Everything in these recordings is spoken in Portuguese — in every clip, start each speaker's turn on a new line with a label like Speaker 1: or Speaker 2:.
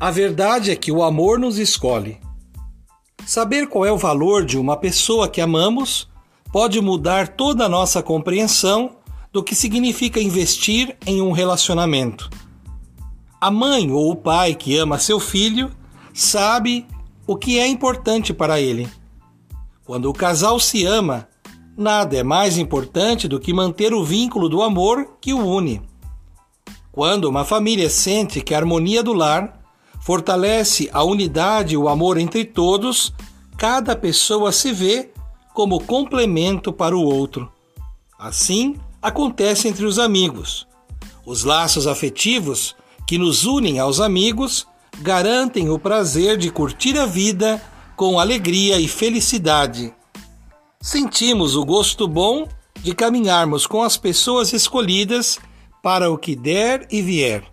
Speaker 1: A verdade é que o amor nos escolhe. Saber qual é o valor de uma pessoa que amamos pode mudar toda a nossa compreensão do que significa investir em um relacionamento. A mãe ou o pai que ama seu filho sabe o que é importante para ele. Quando o casal se ama, nada é mais importante do que manter o vínculo do amor que o une. Quando uma família sente que a harmonia do lar fortalece a unidade e o amor entre todos, cada pessoa se vê como complemento para o outro. Assim acontece entre os amigos. Os laços afetivos que nos unem aos amigos garantem o prazer de curtir a vida com alegria e felicidade. Sentimos o gosto bom de caminharmos com as pessoas escolhidas para o que der e vier.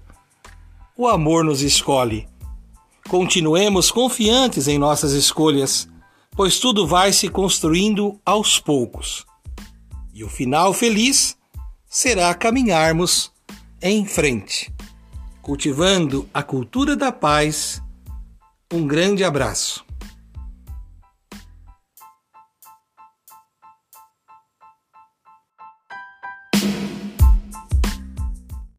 Speaker 1: O amor nos escolhe Continuemos confiantes em nossas escolhas, pois tudo vai se construindo aos poucos. E o final feliz será caminharmos em frente, cultivando a cultura da paz. Um grande abraço.